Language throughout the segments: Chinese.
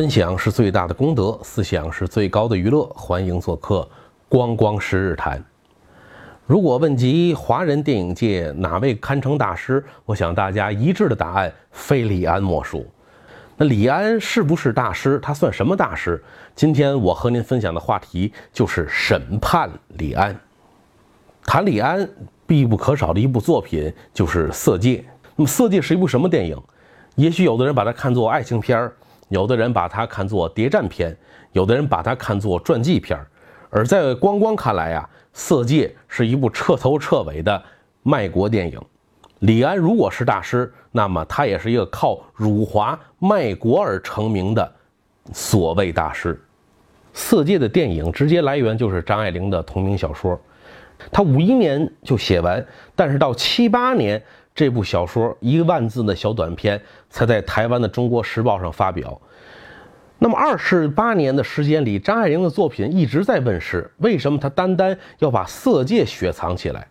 分享是最大的功德，思想是最高的娱乐。欢迎做客光光十日谈。如果问及华人电影界哪位堪称大师，我想大家一致的答案非李安莫属。那李安是不是大师？他算什么大师？今天我和您分享的话题就是审判李安。谈李安必不可少的一部作品就是《色戒》。那么《色戒》是一部什么电影？也许有的人把它看作爱情片儿。有的人把它看作谍战片，有的人把它看作传记片而在光光看来啊，《色戒》是一部彻头彻尾的卖国电影。李安如果是大师，那么他也是一个靠辱华卖国而成名的所谓大师。《色戒》的电影直接来源就是张爱玲的同名小说，他五一年就写完，但是到七八年。这部小说一万字的小短篇，才在台湾的《中国时报》上发表。那么二十八年的时间里，张爱玲的作品一直在问世，为什么她单单要把色戒雪藏起来？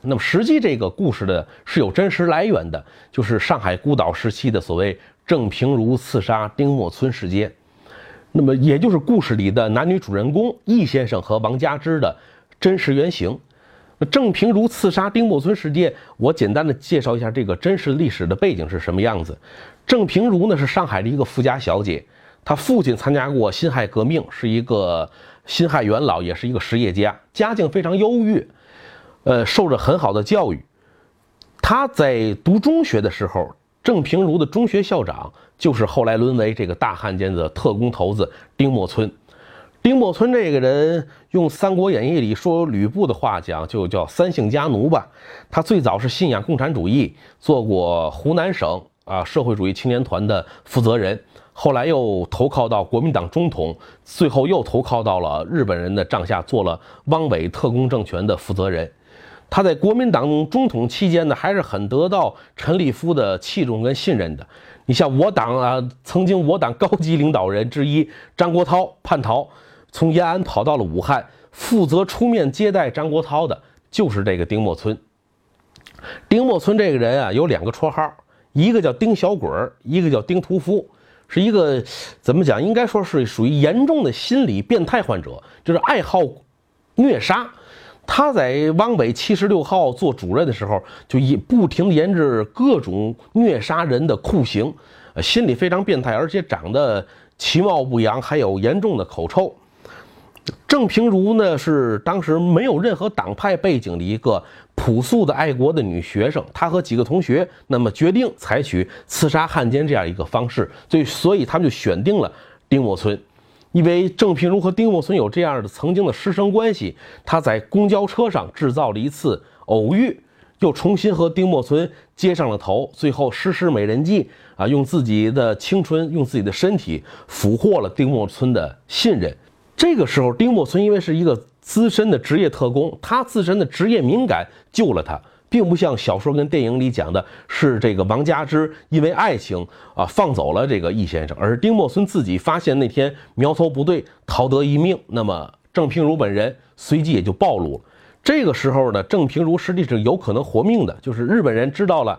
那么实际这个故事的是有真实来源的，就是上海孤岛时期的所谓郑平如刺杀丁默村事件。那么也就是故事里的男女主人公易先生和王佳芝的真实原型。郑平如刺杀丁默村事件，我简单的介绍一下这个真实历史的背景是什么样子。郑平如呢是上海的一个富家小姐，她父亲参加过辛亥革命，是一个辛亥元老，也是一个实业家，家境非常优越，呃，受着很好的教育。她在读中学的时候，郑平如的中学校长就是后来沦为这个大汉奸的特工头子丁默村。丁默村这个人，用《三国演义》里说吕布的话讲，就叫三姓家奴吧。他最早是信仰共产主义，做过湖南省啊社会主义青年团的负责人，后来又投靠到国民党中统，最后又投靠到了日本人的帐下，做了汪伪特工政权的负责人。他在国民党中统期间呢，还是很得到陈立夫的器重跟信任的。你像我党啊，曾经我党高级领导人之一张国焘叛逃。从延安跑到了武汉，负责出面接待张国焘的，就是这个丁默村。丁默村这个人啊，有两个绰号，一个叫丁小鬼儿，一个叫丁屠夫，是一个怎么讲？应该说是属于严重的心理变态患者，就是爱好虐杀。他在汪北七十六号做主任的时候，就一不停研制各种虐杀人的酷刑，心理非常变态，而且长得其貌不扬，还有严重的口臭。郑平如呢，是当时没有任何党派背景的一个朴素的爱国的女学生。她和几个同学，那么决定采取刺杀汉奸这样一个方式，所以，所以他们就选定了丁默村。因为郑平如和丁默村有这样的曾经的师生关系，他在公交车上制造了一次偶遇，又重新和丁默村接上了头，最后实施美人计啊，用自己的青春，用自己的身体俘获了丁默村的信任。这个时候，丁默村因为是一个资深的职业特工，他自身的职业敏感救了他，并不像小说跟电影里讲的是这个王佳芝因为爱情啊放走了这个易先生，而丁默村自己发现那天苗头不对，逃得一命。那么郑平如本人随即也就暴露了。这个时候呢，郑平如实际是有可能活命的，就是日本人知道了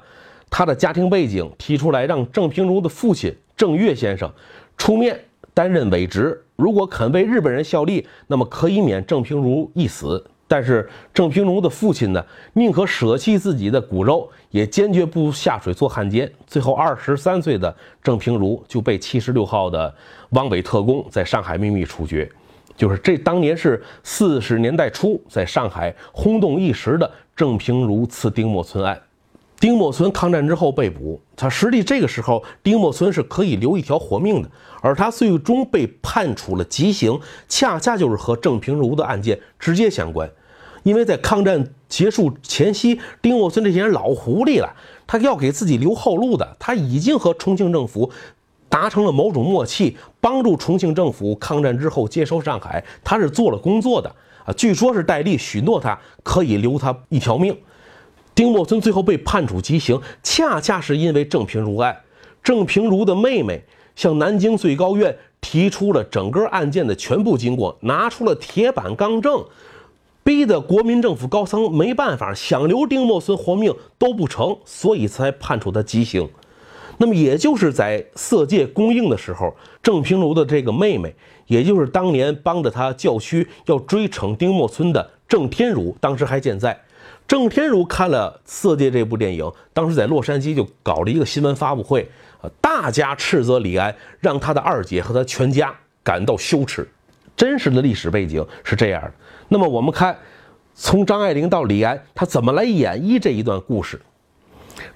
他的家庭背景，提出来让郑平如的父亲郑岳先生出面担任伪职。如果肯为日本人效力，那么可以免郑平如一死。但是郑平如的父亲呢，宁可舍弃自己的骨肉，也坚决不下水做汉奸。最后，二十三岁的郑平如就被七十六号的汪伪特工在上海秘密处决。就是这当年是四十年代初在上海轰动一时的郑平如刺丁默村案。丁默村抗战之后被捕，他实际这个时候丁默村是可以留一条活命的，而他最终被判处了极刑，恰恰就是和郑平如的案件直接相关。因为在抗战结束前夕，丁默村这些人老狐狸了，他要给自己留后路的，他已经和重庆政府达成了某种默契，帮助重庆政府抗战之后接收上海，他是做了工作的啊，据说是戴笠许诺他可以留他一条命。丁默村最后被判处极刑，恰恰是因为郑平如案。郑平如的妹妹向南京最高院提出了整个案件的全部经过，拿出了铁板钢证，逼得国民政府高层没办法，想留丁默村活命都不成，所以才判处他极刑。那么也就是在《色戒》公映的时候，郑平如的这个妹妹，也就是当年帮着他教区要追惩丁默村的郑天如，当时还健在。郑天如看了《色戒》这部电影，当时在洛杉矶就搞了一个新闻发布会，啊，大家斥责李安，让他的二姐和他全家感到羞耻。真实的历史背景是这样的。那么我们看，从张爱玲到李安，他怎么来演绎这一段故事？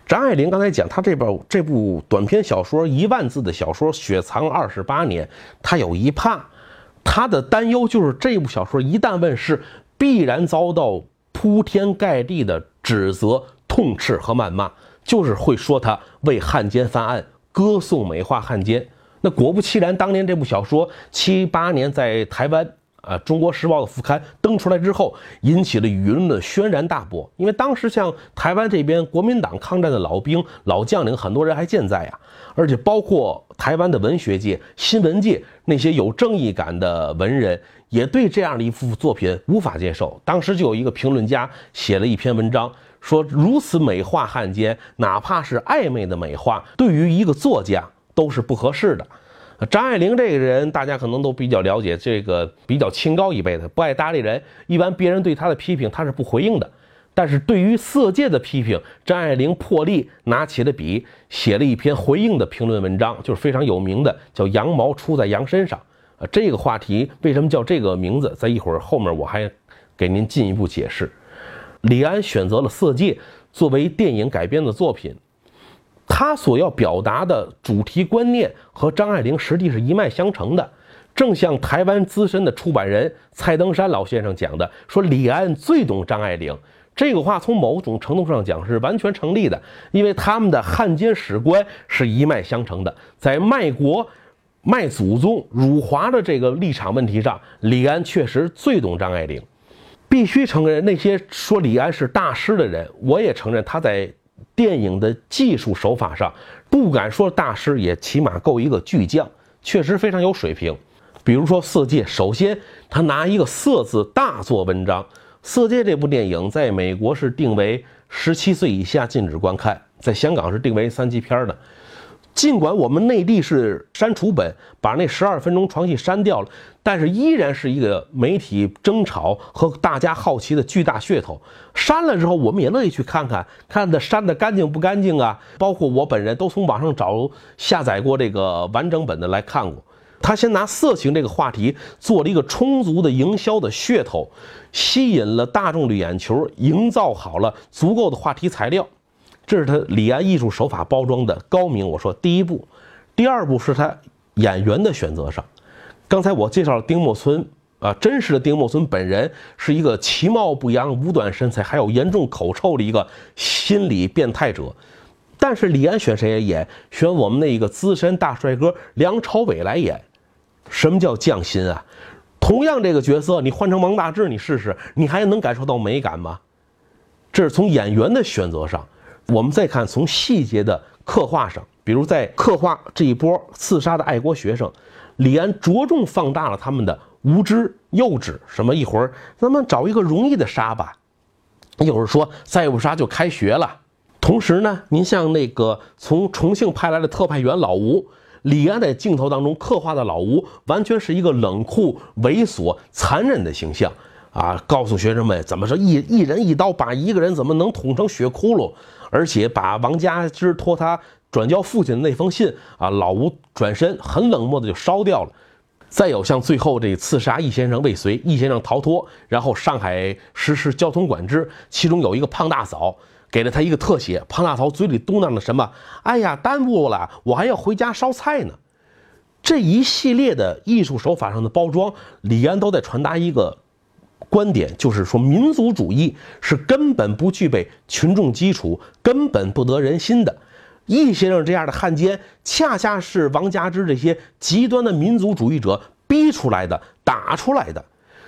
张爱玲刚才讲，她这本这部短篇小说一万字的小说雪藏二十八年，她有一怕，她的担忧就是这部小说一旦问世，必然遭到。铺天盖地的指责、痛斥和谩骂，就是会说他为汉奸犯案，歌颂美化汉奸。那果不其然，当年这部小说七八年在台湾啊《中国时报》的副刊登出来之后，引起了舆论的轩然大波。因为当时像台湾这边国民党抗战的老兵、老将领，很多人还健在呀，而且包括台湾的文学界、新闻界那些有正义感的文人。也对这样的一幅作品无法接受。当时就有一个评论家写了一篇文章，说如此美化汉奸，哪怕是暧昧的美化，对于一个作家都是不合适的。张爱玲这个人，大家可能都比较了解，这个比较清高一辈的，不爱搭理人。一般别人对她的批评，她是不回应的。但是对于色戒的批评，张爱玲破例拿起了笔，写了一篇回应的评论文章，就是非常有名的，叫《羊毛出在羊身上》。啊，这个话题为什么叫这个名字？在一会儿后面我还给您进一步解释。李安选择了《色戒》作为电影改编的作品，他所要表达的主题观念和张爱玲实际是一脉相承的。正像台湾资深的出版人蔡登山老先生讲的，说李安最懂张爱玲。这个话从某种程度上讲是完全成立的，因为他们的汉奸史观是一脉相承的，在卖国。卖祖宗辱华的这个立场问题上，李安确实最懂张爱玲。必须承认，那些说李安是大师的人，我也承认他在电影的技术手法上不敢说大师，也起码够一个巨匠，确实非常有水平。比如说《色戒》，首先他拿一个“色”字大做文章，《色戒》这部电影在美国是定为十七岁以下禁止观看，在香港是定为三级片的。尽管我们内地是删除本，把那十二分钟床戏删掉了，但是依然是一个媒体争吵和大家好奇的巨大噱头。删了之后，我们也乐意去看看，看的删的干净不干净啊？包括我本人都从网上找下载过这个完整本的来看过。他先拿色情这个话题做了一个充足的营销的噱头，吸引了大众的眼球，营造好了足够的话题材料。这是他李安艺术手法包装的高明。我说第一步，第二步是他演员的选择上。刚才我介绍了丁默村啊，真实的丁默村本人是一个其貌不扬、五短身材，还有严重口臭的一个心理变态者。但是李安选谁来演？选我们那一个资深大帅哥梁朝伟来演。什么叫匠心啊？同样这个角色，你换成王大治，你试试，你还能感受到美感吗？这是从演员的选择上。我们再看从细节的刻画上，比如在刻画这一波刺杀的爱国学生，李安着重放大了他们的无知、幼稚。什么一会儿咱们找一个容易的杀吧，一会儿说再不杀就开学了。同时呢，您像那个从重庆派来的特派员老吴，李安在镜头当中刻画的老吴，完全是一个冷酷、猥琐、残忍的形象啊！告诉学生们怎么说一一人一刀把一个人怎么能捅成血窟窿。而且把王家之托他转交父亲的那封信啊，老吴转身很冷漠的就烧掉了。再有像最后这刺杀易先生未遂，易先生逃脱，然后上海实施交通管制，其中有一个胖大嫂给了他一个特写，胖大嫂嘴里嘟囔了什么？哎呀，耽误了，我还要回家烧菜呢。这一系列的艺术手法上的包装，李安都在传达一个。观点就是说，民族主义是根本不具备群众基础、根本不得人心的。易先生这样的汉奸，恰恰是王家之这些极端的民族主义者逼出来的、打出来的。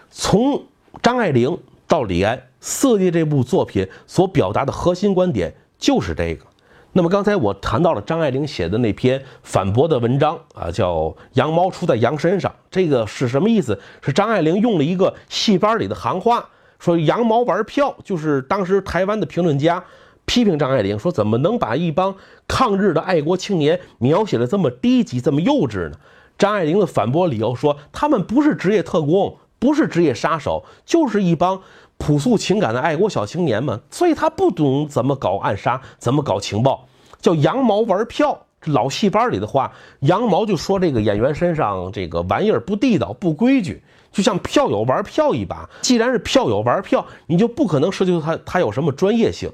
从张爱玲到李安，《色戒》这部作品所表达的核心观点就是这个。那么刚才我谈到了张爱玲写的那篇反驳的文章啊，叫《羊毛出在羊身上》，这个是什么意思？是张爱玲用了一个戏班里的行话，说“羊毛玩票”，就是当时台湾的评论家批评张爱玲，说怎么能把一帮抗日的爱国青年描写的这么低级、这么幼稚呢？张爱玲的反驳理由说，他们不是职业特工，不是职业杀手，就是一帮朴素情感的爱国小青年们，所以他不懂怎么搞暗杀，怎么搞情报，叫羊毛玩票。这老戏班里的话，羊毛就说这个演员身上这个玩意儿不地道、不规矩，就像票友玩票一把。既然是票友玩票，你就不可能奢求他他有什么专业性。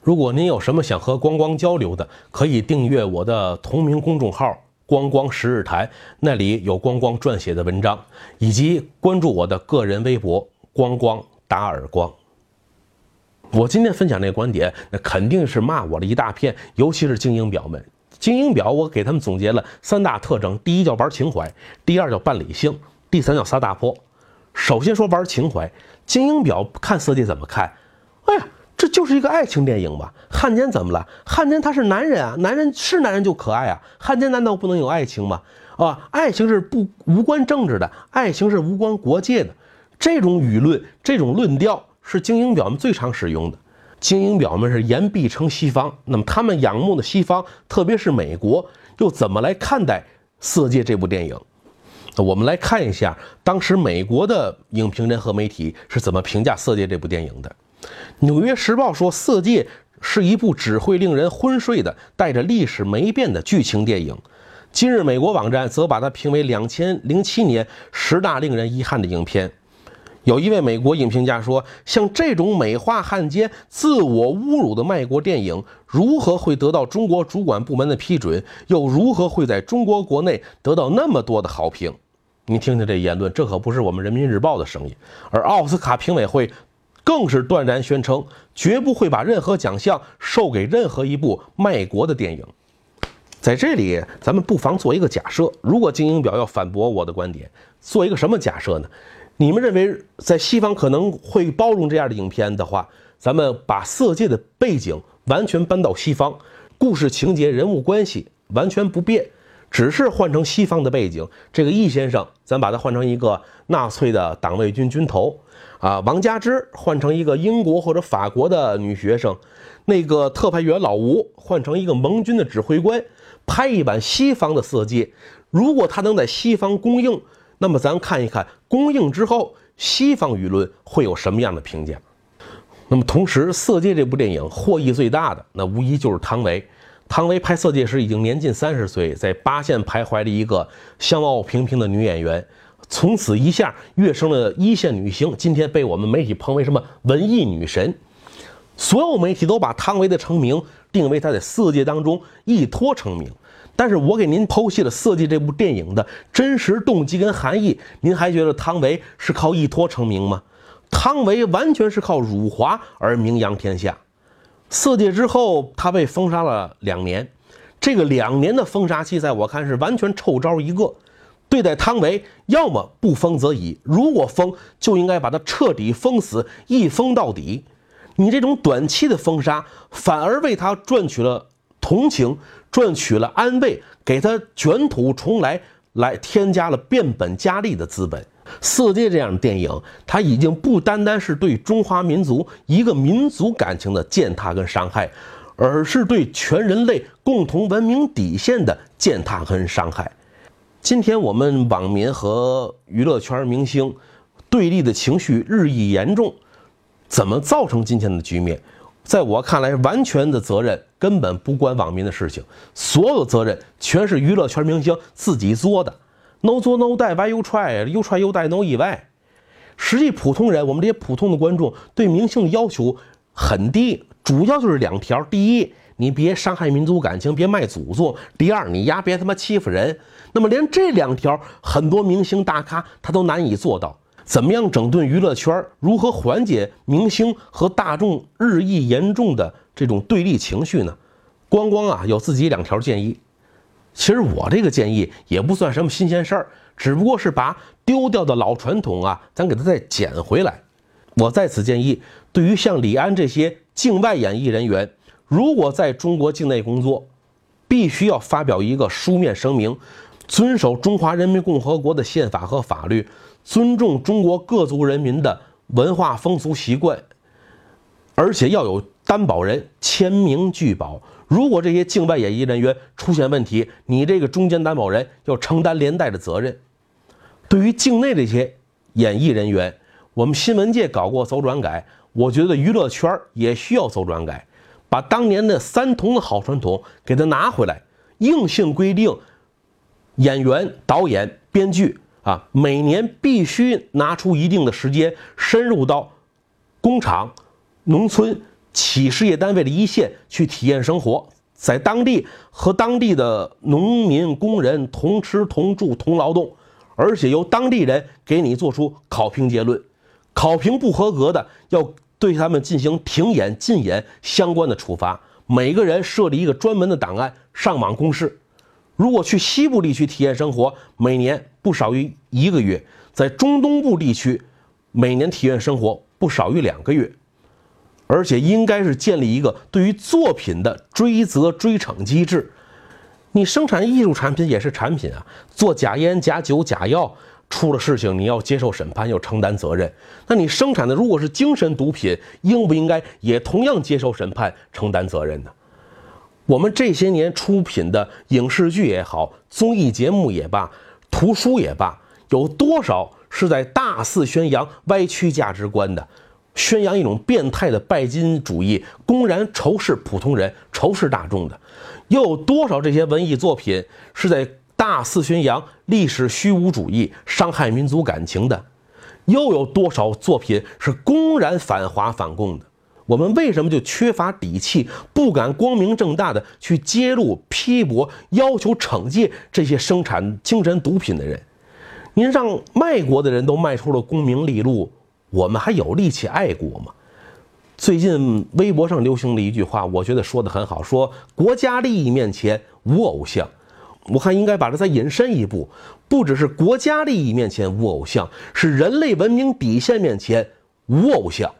如果您有什么想和光光交流的，可以订阅我的同名公众号“光光十日台”，那里有光光撰写的文章，以及关注我的个人微博“光光打耳光”。我今天分享这个观点，那肯定是骂我的一大片，尤其是精英表们。精英表，我给他们总结了三大特征：第一叫玩情怀，第二叫办理性，第三叫撒大泼。首先说玩情怀，精英表看色戒怎么看？哎呀，这就是一个爱情电影吧？汉奸怎么了？汉奸他是男人啊，男人是男人就可爱啊，汉奸难道不能有爱情吗？啊，爱情是不无关政治的，爱情是无关国界的。这种舆论，这种论调是精英表们最常使用的。精英表们是言必称西方，那么他们仰慕的西方，特别是美国，又怎么来看待《色戒》这部电影？我们来看一下当时美国的影评人和媒体是怎么评价《色戒》这部电影的。《纽约时报》说，《色戒》是一部只会令人昏睡的、带着历史霉变的剧情电影。今日美国网站则把它评为两千零七年十大令人遗憾的影片。有一位美国影评家说：“像这种美化汉奸、自我侮辱的卖国电影，如何会得到中国主管部门的批准？又如何会在中国国内得到那么多的好评？”你听听这言论，这可不是我们人民日报的声音。而奥斯卡评委会更是断然宣称，绝不会把任何奖项授给任何一部卖国的电影。在这里，咱们不妨做一个假设：如果精英表要反驳我的观点，做一个什么假设呢？你们认为在西方可能会包容这样的影片的话，咱们把《色戒》的背景完全搬到西方，故事情节、人物关系完全不变，只是换成西方的背景。这个易先生，咱把他换成一个纳粹的党卫军军头啊，王佳芝换成一个英国或者法国的女学生，那个特派员老吴换成一个盟军的指挥官，拍一版西方的《色戒》，如果他能在西方公映。那么咱看一看公映之后，西方舆论会有什么样的评价？那么同时，《色戒》这部电影获益最大的，那无疑就是汤唯。汤唯拍《色戒》时已经年近三十岁，在八线徘徊的一个相貌平平的女演员，从此一下跃升了一线女星。今天被我们媒体捧为什么文艺女神？所有媒体都把汤唯的成名定为她在《色戒》当中一脱成名。但是我给您剖析了《色戒》这部电影的真实动机跟含义，您还觉得汤唯是靠一托成名吗？汤唯完全是靠辱华而名扬天下。《色戒》之后，他被封杀了两年，这个两年的封杀期，在我看是完全臭招一个。对待汤唯，要么不封则已，如果封，就应该把他彻底封死，一封到底。你这种短期的封杀，反而为他赚取了。同情赚取了安慰，给他卷土重来，来添加了变本加厉的资本。《色戒》这样的电影，它已经不单单是对中华民族一个民族感情的践踏跟伤害，而是对全人类共同文明底线的践踏跟伤害。今天我们网民和娱乐圈明星对立的情绪日益严重，怎么造成今天的局面？在我看来，完全的责任根本不关网民的事情，所有责任全是娱乐圈明星自己作的。No 作 No 带，Why you try？You try you die，No 意外。实际普通人，我们这些普通的观众对明星的要求很低，主要就是两条：第一，你别伤害民族感情，别卖祖宗；第二，你丫别他妈欺负人。那么连这两条，很多明星大咖他都难以做到。怎么样整顿娱乐圈？如何缓解明星和大众日益严重的这种对立情绪呢？光光啊，有自己两条建议。其实我这个建议也不算什么新鲜事儿，只不过是把丢掉的老传统啊，咱给它再捡回来。我在此建议，对于像李安这些境外演艺人员，如果在中国境内工作，必须要发表一个书面声明，遵守中华人民共和国的宪法和法律。尊重中国各族人民的文化风俗习惯，而且要有担保人签名拒保。如果这些境外演艺人员出现问题，你这个中间担保人要承担连带的责任。对于境内这些演艺人员，我们新闻界搞过走转改，我觉得娱乐圈也需要走转改，把当年的三同的好传统给它拿回来，硬性规定演员、导演、编剧啊，每年必须拿出一定的时间，深入到工厂、农村。企事业单位的一线去体验生活，在当地和当地的农民工人同吃同住同劳动，而且由当地人给你做出考评结论，考评不合格的要对他们进行停演禁演相关的处罚。每个人设立一个专门的档案上网公示。如果去西部地区体验生活，每年不少于一个月；在中东部地区，每年体验生活不少于两个月。而且应该是建立一个对于作品的追责追惩机制。你生产艺术产品也是产品啊，做假烟、假酒、假药出了事情，你要接受审判，要承担责任。那你生产的如果是精神毒品，应不应该也同样接受审判、承担责任呢？我们这些年出品的影视剧也好，综艺节目也罢，图书也罢，有多少是在大肆宣扬歪曲价值观的？宣扬一种变态的拜金主义，公然仇视普通人、仇视大众的，又有多少这些文艺作品是在大肆宣扬历史虚无主义、伤害民族感情的？又有多少作品是公然反华反共的？我们为什么就缺乏底气，不敢光明正大的去揭露、批驳、要求惩戒这些生产精神毒品的人？您让卖国的人都卖出了功名利禄。我们还有力气爱国吗？最近微博上流行的一句话，我觉得说的很好，说国家利益面前无偶像。我看应该把它再引申一步，不只是国家利益面前无偶像，是人类文明底线面前无偶像。